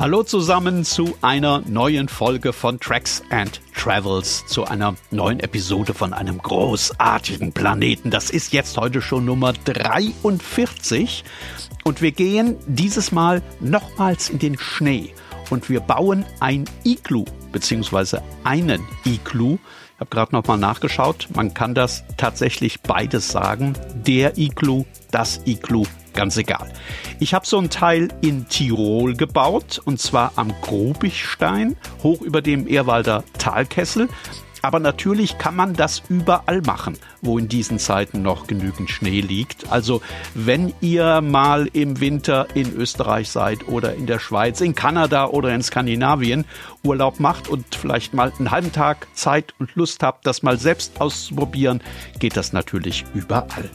Hallo zusammen zu einer neuen Folge von Tracks and Travels, zu einer neuen Episode von einem großartigen Planeten. Das ist jetzt heute schon Nummer 43 und wir gehen dieses Mal nochmals in den Schnee und wir bauen ein Iglu beziehungsweise einen Iglu. Ich habe gerade nochmal nachgeschaut. Man kann das tatsächlich beides sagen. Der Iglu, das Iglu, ganz egal. Ich habe so ein Teil in Tirol gebaut und zwar am Grubichstein, hoch über dem Ehrwalder Talkessel. Aber natürlich kann man das überall machen, wo in diesen Zeiten noch genügend Schnee liegt. Also wenn ihr mal im Winter in Österreich seid oder in der Schweiz, in Kanada oder in Skandinavien Urlaub macht und vielleicht mal einen halben Tag Zeit und Lust habt, das mal selbst auszuprobieren, geht das natürlich überall.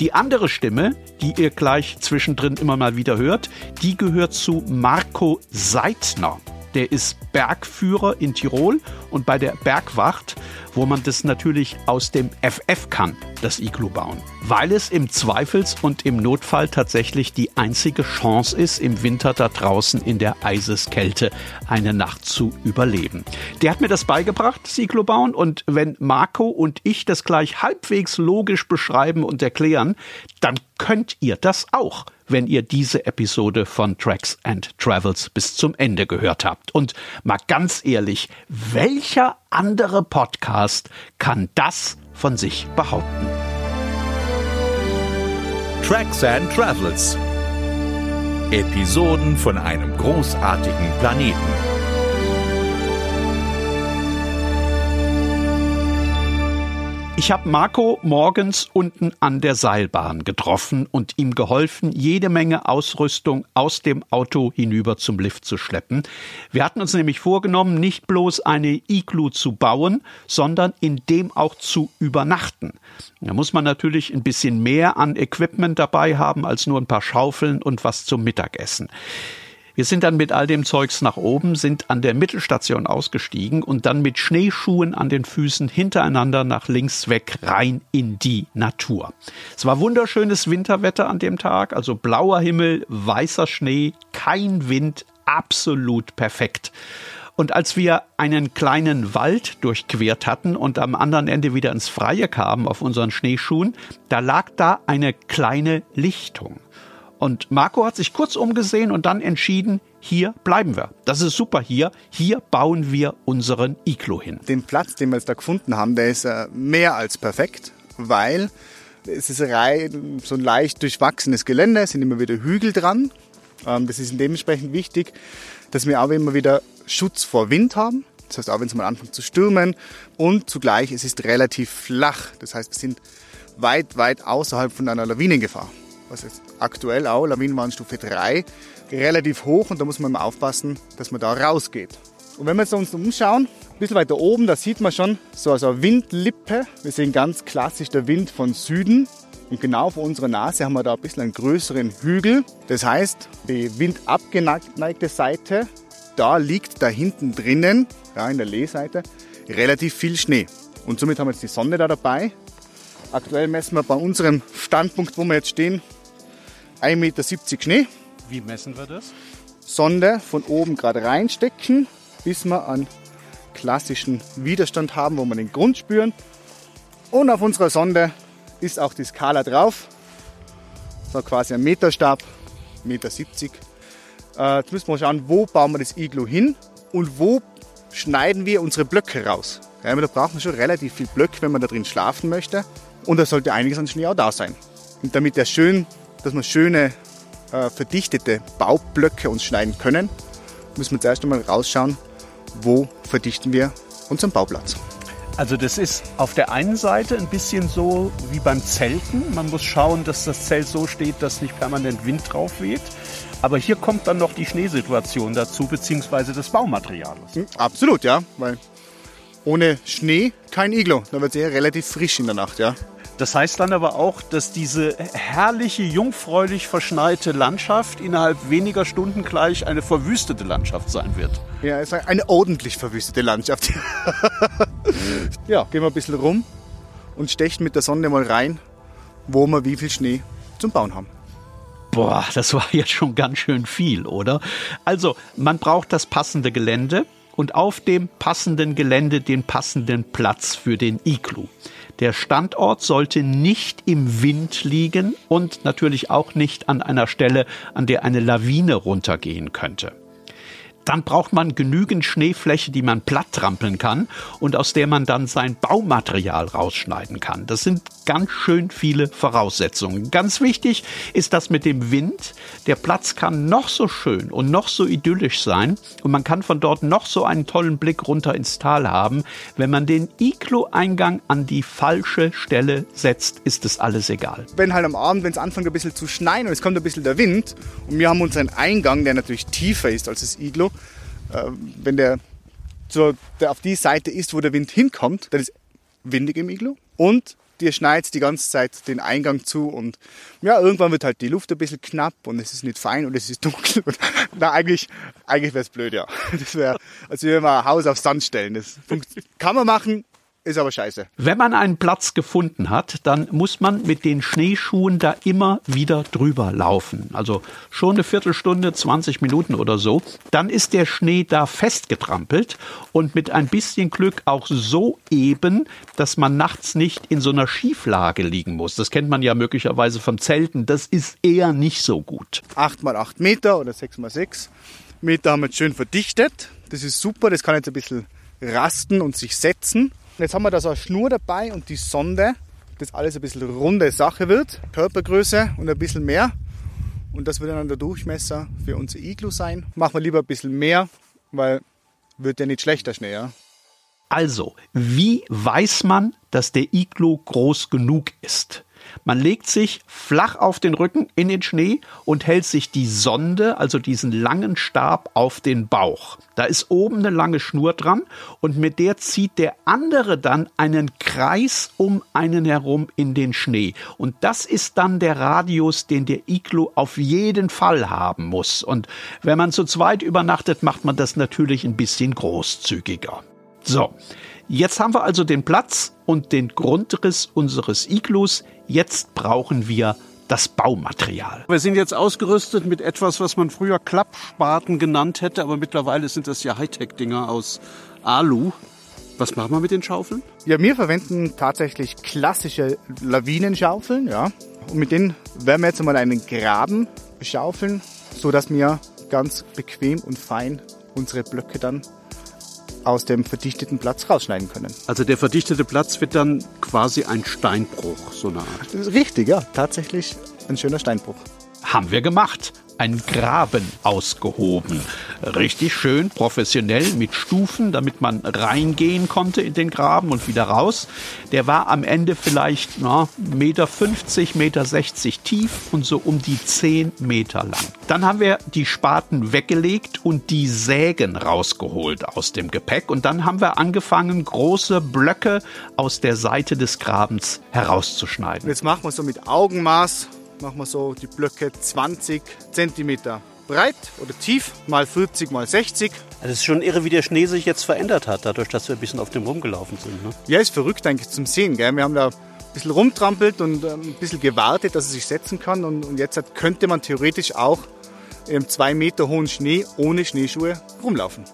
Die andere Stimme, die ihr gleich zwischendrin immer mal wieder hört, die gehört zu Marco Seitner. Der ist Bergführer in Tirol und bei der Bergwacht, wo man das natürlich aus dem FF kann, das Iglu bauen. Weil es im Zweifels- und im Notfall tatsächlich die einzige Chance ist, im Winter da draußen in der Eiseskälte eine Nacht zu überleben. Der hat mir das beigebracht, das Iglu bauen. Und wenn Marco und ich das gleich halbwegs logisch beschreiben und erklären, dann könnt ihr das auch wenn ihr diese Episode von Tracks and Travels bis zum Ende gehört habt. Und mal ganz ehrlich, welcher andere Podcast kann das von sich behaupten? Tracks and Travels. Episoden von einem großartigen Planeten. Ich habe Marco morgens unten an der Seilbahn getroffen und ihm geholfen, jede Menge Ausrüstung aus dem Auto hinüber zum Lift zu schleppen. Wir hatten uns nämlich vorgenommen, nicht bloß eine Iglu zu bauen, sondern in dem auch zu übernachten. Da muss man natürlich ein bisschen mehr an Equipment dabei haben als nur ein paar Schaufeln und was zum Mittagessen. Wir sind dann mit all dem Zeugs nach oben, sind an der Mittelstation ausgestiegen und dann mit Schneeschuhen an den Füßen hintereinander nach links weg rein in die Natur. Es war wunderschönes Winterwetter an dem Tag, also blauer Himmel, weißer Schnee, kein Wind, absolut perfekt. Und als wir einen kleinen Wald durchquert hatten und am anderen Ende wieder ins Freie kamen auf unseren Schneeschuhen, da lag da eine kleine Lichtung. Und Marco hat sich kurz umgesehen und dann entschieden, hier bleiben wir. Das ist super hier. Hier bauen wir unseren Iglo hin. Den Platz, den wir jetzt da gefunden haben, der ist äh, mehr als perfekt, weil es ist rein, so ein leicht durchwachsenes Gelände, es sind immer wieder Hügel dran. Ähm, das ist dementsprechend wichtig, dass wir auch immer wieder Schutz vor Wind haben. Das heißt, auch wenn es mal anfängt zu stürmen. Und zugleich, es ist relativ flach. Das heißt, wir sind weit, weit außerhalb von einer Lawinengefahr was jetzt aktuell auch, Lawinenwarnstufe 3, relativ hoch und da muss man immer aufpassen, dass man da rausgeht. Und wenn wir jetzt uns umschauen, ein bisschen weiter oben, da sieht man schon so eine Windlippe. Wir sehen ganz klassisch der Wind von Süden. Und genau vor unserer Nase haben wir da ein bisschen einen größeren Hügel. Das heißt, die windabgeneigte Seite, da liegt da hinten drinnen, ja, in der Lehseite, relativ viel Schnee. Und somit haben wir jetzt die Sonne da dabei. Aktuell messen wir bei unserem Standpunkt, wo wir jetzt stehen, 1,70 Meter Schnee. Wie messen wir das? Sonde von oben gerade reinstecken, bis wir einen klassischen Widerstand haben, wo wir den Grund spüren. Und auf unserer Sonde ist auch die Skala drauf. So quasi ein Meterstab, 1,70 Meter. Äh, jetzt müssen wir schauen, wo bauen wir das Iglu hin und wo schneiden wir unsere Blöcke raus. Ja, da braucht man schon relativ viel Blöcke, wenn man da drin schlafen möchte. Und da sollte einiges an Schnee auch da sein. Und damit der schön dass wir schöne äh, verdichtete Baublöcke uns schneiden können, müssen wir zuerst einmal rausschauen, wo verdichten wir unseren Bauplatz. Also das ist auf der einen Seite ein bisschen so wie beim Zelten. Man muss schauen, dass das Zelt so steht, dass nicht permanent Wind drauf weht. Aber hier kommt dann noch die Schneesituation dazu, beziehungsweise das Baumaterial. Hm, absolut, ja, weil ohne Schnee kein Iglo. Da wird es eher relativ frisch in der Nacht, ja. Das heißt dann aber auch, dass diese herrliche, jungfräulich verschneite Landschaft innerhalb weniger Stunden gleich eine verwüstete Landschaft sein wird. Ja, es ist eine ordentlich verwüstete Landschaft. ja, gehen wir ein bisschen rum und stechen mit der Sonne mal rein, wo wir wie viel Schnee zum Bauen haben. Boah, das war jetzt schon ganz schön viel, oder? Also, man braucht das passende Gelände und auf dem passenden Gelände den passenden Platz für den Iglu. Der Standort sollte nicht im Wind liegen und natürlich auch nicht an einer Stelle, an der eine Lawine runtergehen könnte dann braucht man genügend Schneefläche, die man platt trampeln kann und aus der man dann sein Baumaterial rausschneiden kann. Das sind ganz schön viele Voraussetzungen. Ganz wichtig ist das mit dem Wind. Der Platz kann noch so schön und noch so idyllisch sein und man kann von dort noch so einen tollen Blick runter ins Tal haben. Wenn man den Iglo-Eingang an die falsche Stelle setzt, ist es alles egal. Wenn halt am Abend, wenn es anfängt ein bisschen zu schneien und es kommt ein bisschen der Wind und wir haben unseren Eingang, der natürlich tiefer ist als das Iglo, wenn der, zur, der auf die Seite ist, wo der Wind hinkommt, dann ist windig im Iglu und dir schneit die ganze Zeit den Eingang zu und ja, irgendwann wird halt die Luft ein bisschen knapp und es ist nicht fein und es ist dunkel. Und, na, eigentlich, eigentlich wäre es blöd, ja. Das wäre, als wenn wir ein Haus auf Sand stellen. Das kann man machen, ist aber scheiße. Wenn man einen Platz gefunden hat, dann muss man mit den Schneeschuhen da immer wieder drüber laufen. Also schon eine Viertelstunde, 20 Minuten oder so. Dann ist der Schnee da festgetrampelt und mit ein bisschen Glück auch so eben, dass man nachts nicht in so einer Schieflage liegen muss. Das kennt man ja möglicherweise vom Zelten. Das ist eher nicht so gut. 8 mal 8 Meter oder 6 mal 6 Meter haben wir jetzt schön verdichtet. Das ist super. Das kann jetzt ein bisschen rasten und sich setzen. Jetzt haben wir da so eine Schnur dabei und die Sonde, dass alles ein bisschen runde Sache wird. Körpergröße und ein bisschen mehr. Und das wird dann der Durchmesser für unser Iglu sein. Machen wir lieber ein bisschen mehr, weil wird ja nicht schlechter Schnee, ja. Also, wie weiß man, dass der Iglu groß genug ist? Man legt sich flach auf den Rücken in den Schnee und hält sich die Sonde, also diesen langen Stab, auf den Bauch. Da ist oben eine lange Schnur dran und mit der zieht der andere dann einen Kreis um einen herum in den Schnee. Und das ist dann der Radius, den der Iglu auf jeden Fall haben muss. Und wenn man zu zweit übernachtet, macht man das natürlich ein bisschen großzügiger. So, Jetzt haben wir also den Platz und den Grundriss unseres Iglus. Jetzt brauchen wir das Baumaterial. Wir sind jetzt ausgerüstet mit etwas, was man früher Klappspaten genannt hätte, aber mittlerweile sind das ja Hightech-Dinger aus Alu. Was machen wir mit den Schaufeln? Ja, wir verwenden tatsächlich klassische Lawinenschaufeln, ja. Und mit denen werden wir jetzt einmal einen Graben schaufeln, so dass wir ganz bequem und fein unsere Blöcke dann aus dem verdichteten Platz rausschneiden können. Also der verdichtete Platz wird dann quasi ein Steinbruch, so eine Art. Richtig, ja, tatsächlich ein schöner Steinbruch. Haben wir gemacht ein Graben ausgehoben. Richtig schön professionell mit Stufen, damit man reingehen konnte in den Graben und wieder raus. Der war am Ende vielleicht na, Meter 50, Meter 60 tief und so um die 10 Meter lang. Dann haben wir die Spaten weggelegt und die Sägen rausgeholt aus dem Gepäck und dann haben wir angefangen, große Blöcke aus der Seite des Grabens herauszuschneiden. Jetzt machen wir so mit Augenmaß machen wir so die Blöcke 20 cm breit oder tief, mal 40 mal 60. Also es ist schon irre, wie der Schnee sich jetzt verändert hat, dadurch, dass wir ein bisschen auf dem rumgelaufen sind. Ne? Ja, ist verrückt eigentlich zum Sehen. Gell? Wir haben da ein bisschen rumtrampelt und ähm, ein bisschen gewartet, dass es sich setzen kann. Und, und jetzt könnte man theoretisch auch im zwei Meter hohen Schnee ohne Schneeschuhe rumlaufen.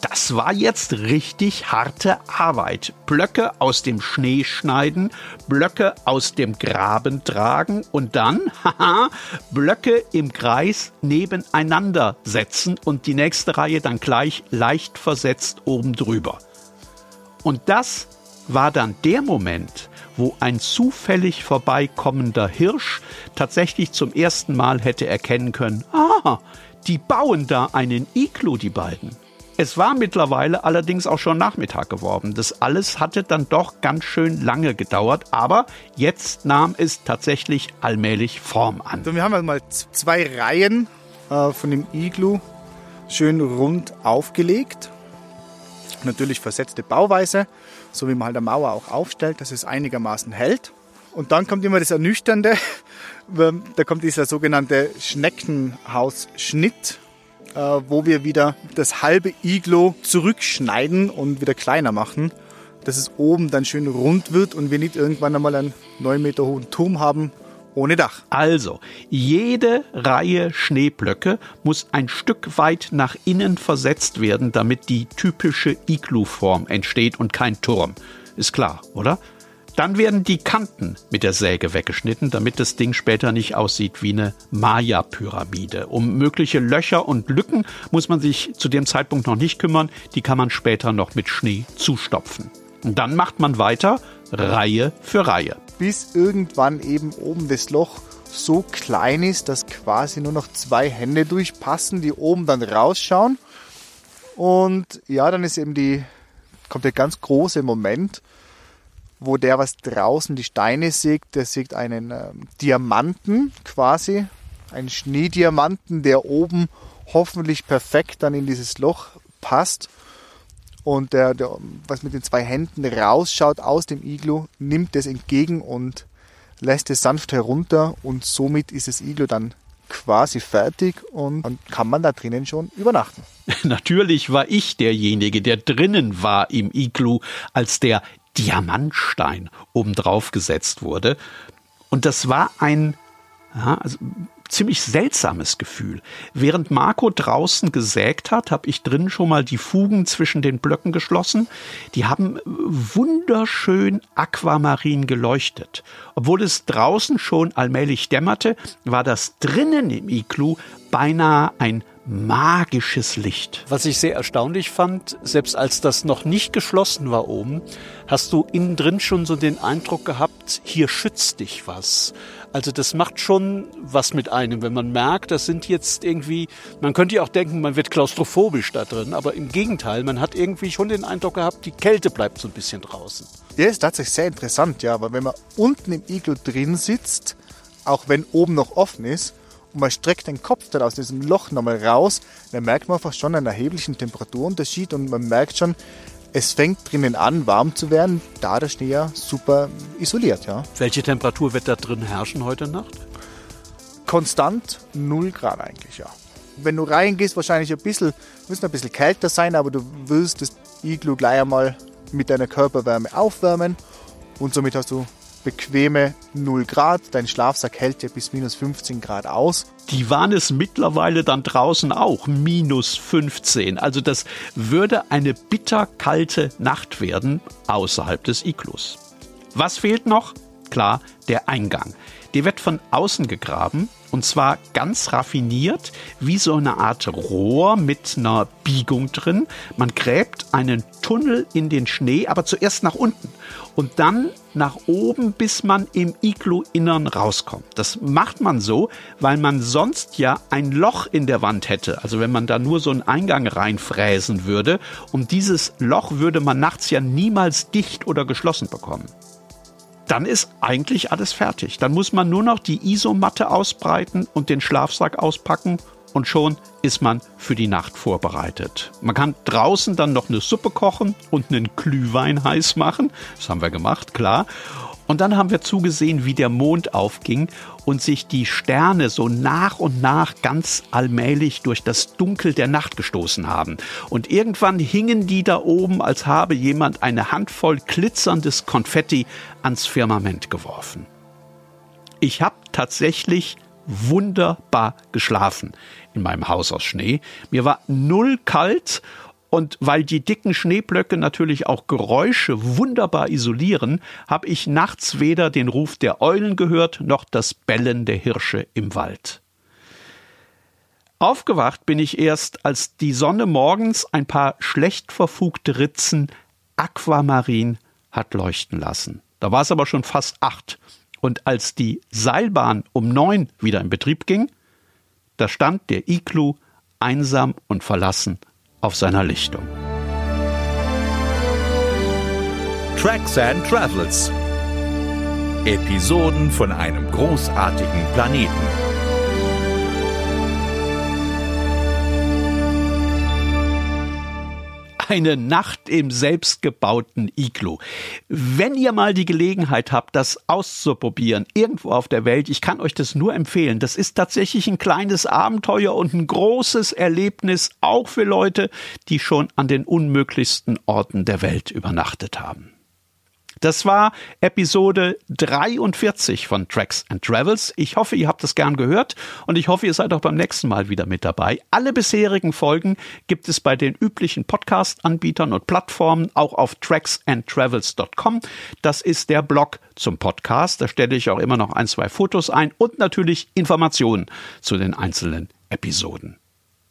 Das war jetzt richtig harte Arbeit. Blöcke aus dem Schnee schneiden, Blöcke aus dem Graben tragen und dann, haha, Blöcke im Kreis nebeneinander setzen und die nächste Reihe dann gleich leicht versetzt oben drüber. Und das war dann der Moment, wo ein zufällig vorbeikommender Hirsch tatsächlich zum ersten Mal hätte erkennen können, ah, die bauen da einen Iglu, die beiden. Es war mittlerweile allerdings auch schon Nachmittag geworden. Das alles hatte dann doch ganz schön lange gedauert, aber jetzt nahm es tatsächlich allmählich Form an. Wir haben mal zwei Reihen äh, von dem Iglu schön rund aufgelegt. Natürlich versetzte Bauweise, so wie man halt eine Mauer auch aufstellt, dass es einigermaßen hält. Und dann kommt immer das Ernüchternde, da kommt dieser sogenannte Schneckenhausschnitt wo wir wieder das halbe Iglo zurückschneiden und wieder kleiner machen, dass es oben dann schön rund wird und wir nicht irgendwann einmal einen 9 Meter hohen Turm haben Ohne Dach. Also, jede Reihe Schneeblöcke muss ein Stück weit nach innen versetzt werden, damit die typische Iglu-Form entsteht und kein Turm. Ist klar, oder? Dann werden die Kanten mit der Säge weggeschnitten, damit das Ding später nicht aussieht wie eine Maya-Pyramide. Um mögliche Löcher und Lücken muss man sich zu dem Zeitpunkt noch nicht kümmern. Die kann man später noch mit Schnee zustopfen. Und dann macht man weiter, Reihe für Reihe. Bis irgendwann eben oben das Loch so klein ist, dass quasi nur noch zwei Hände durchpassen, die oben dann rausschauen. Und ja, dann ist eben die, kommt der ganz große Moment, wo der, was draußen die Steine sägt, der sägt einen äh, Diamanten quasi, einen Schneediamanten, der oben hoffentlich perfekt dann in dieses Loch passt. Und der, der, was mit den zwei Händen rausschaut aus dem Iglu, nimmt es entgegen und lässt es sanft herunter und somit ist das Iglu dann quasi fertig und dann kann man da drinnen schon übernachten. Natürlich war ich derjenige, der drinnen war im Iglu, als der Diamantstein obendrauf gesetzt wurde. Und das war ein ja, also ziemlich seltsames Gefühl. Während Marco draußen gesägt hat, habe ich drinnen schon mal die Fugen zwischen den Blöcken geschlossen. Die haben wunderschön aquamarin geleuchtet. Obwohl es draußen schon allmählich dämmerte, war das drinnen im Iglu beinahe ein magisches Licht. Was ich sehr erstaunlich fand, selbst als das noch nicht geschlossen war oben, hast du innen drin schon so den Eindruck gehabt, hier schützt dich was. Also das macht schon was mit einem, wenn man merkt, das sind jetzt irgendwie, man könnte ja auch denken, man wird klaustrophobisch da drin, aber im Gegenteil, man hat irgendwie schon den Eindruck gehabt, die Kälte bleibt so ein bisschen draußen. Ja, ist tatsächlich sehr interessant, ja, aber wenn man unten im Iglu drin sitzt, auch wenn oben noch offen ist, und man streckt den Kopf dann aus diesem Loch nochmal raus, dann merkt man einfach schon einen erheblichen Temperaturunterschied und man merkt schon, es fängt drinnen an, warm zu werden, da der Schnee ja super isoliert. Ja. Welche Temperatur wird da drin herrschen heute Nacht? Konstant 0 Grad eigentlich, ja. Wenn du reingehst, wahrscheinlich ein bisschen, müssen ein bisschen kälter sein, aber du willst das Iglu gleich einmal mit deiner Körperwärme aufwärmen und somit hast du bequeme 0 Grad. Dein Schlafsack hält ja bis minus 15 Grad aus. Die waren es mittlerweile dann draußen auch, minus 15. Also das würde eine bitterkalte Nacht werden außerhalb des Iglus. Was fehlt noch? Klar, der Eingang. Der wird von außen gegraben und zwar ganz raffiniert, wie so eine Art Rohr mit einer Biegung drin. Man gräbt einen Tunnel in den Schnee, aber zuerst nach unten und dann nach oben, bis man im Iglu-Innern rauskommt. Das macht man so, weil man sonst ja ein Loch in der Wand hätte. Also wenn man da nur so einen Eingang reinfräsen würde. Und dieses Loch würde man nachts ja niemals dicht oder geschlossen bekommen dann ist eigentlich alles fertig. Dann muss man nur noch die Isomatte ausbreiten und den Schlafsack auspacken und schon ist man für die Nacht vorbereitet. Man kann draußen dann noch eine Suppe kochen und einen Glühwein heiß machen. Das haben wir gemacht, klar. Und dann haben wir zugesehen, wie der Mond aufging und sich die Sterne so nach und nach ganz allmählich durch das Dunkel der Nacht gestoßen haben. Und irgendwann hingen die da oben, als habe jemand eine Handvoll glitzerndes Konfetti ans Firmament geworfen. Ich habe tatsächlich wunderbar geschlafen in meinem Haus aus Schnee. Mir war null kalt und weil die dicken Schneeblöcke natürlich auch Geräusche wunderbar isolieren, habe ich nachts weder den Ruf der Eulen gehört noch das Bellen der Hirsche im Wald. Aufgewacht bin ich erst, als die Sonne morgens ein paar schlecht verfugte Ritzen Aquamarin hat leuchten lassen. Da war es aber schon fast acht. Und als die Seilbahn um neun wieder in Betrieb ging, da stand der Iglu einsam und verlassen auf seiner Lichtung. Tracks and Travels. Episoden von einem großartigen Planeten. Eine Nacht im selbstgebauten Iglu. Wenn ihr mal die Gelegenheit habt, das auszuprobieren, irgendwo auf der Welt, ich kann euch das nur empfehlen. Das ist tatsächlich ein kleines Abenteuer und ein großes Erlebnis, auch für Leute, die schon an den unmöglichsten Orten der Welt übernachtet haben. Das war Episode 43 von Tracks and Travels. Ich hoffe, ihr habt es gern gehört und ich hoffe, ihr seid auch beim nächsten Mal wieder mit dabei. Alle bisherigen Folgen gibt es bei den üblichen Podcast-Anbietern und Plattformen, auch auf tracksandtravels.com. Das ist der Blog zum Podcast. Da stelle ich auch immer noch ein, zwei Fotos ein und natürlich Informationen zu den einzelnen Episoden.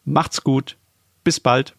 Macht's gut. Bis bald.